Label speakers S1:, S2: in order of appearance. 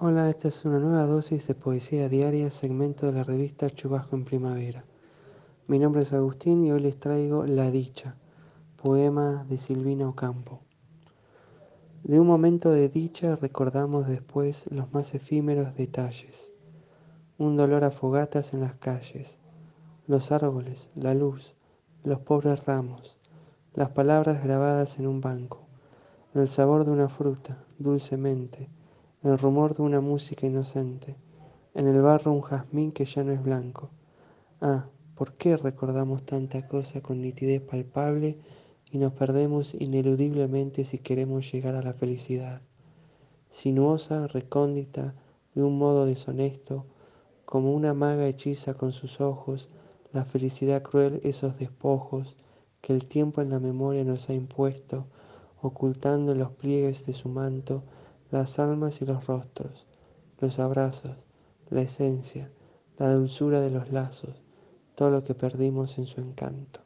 S1: Hola, esta es una nueva dosis de poesía diaria, segmento de la revista Chubasco en Primavera. Mi nombre es Agustín y hoy les traigo La Dicha, poema de Silvina Ocampo. De un momento de dicha recordamos después los más efímeros detalles. Un dolor a fogatas en las calles, los árboles, la luz, los pobres ramos, las palabras grabadas en un banco, el sabor de una fruta, dulcemente, el rumor de una música inocente, en el barro un jazmín que ya no es blanco. Ah, ¿por qué recordamos tanta cosa con nitidez palpable y nos perdemos ineludiblemente si queremos llegar a la felicidad? Sinuosa, recóndita, de un modo deshonesto, como una maga hechiza con sus ojos, la felicidad cruel esos despojos que el tiempo en la memoria nos ha impuesto, ocultando los pliegues de su manto las almas y los rostros, los abrazos, la esencia, la dulzura de los lazos, todo lo que perdimos en su encanto.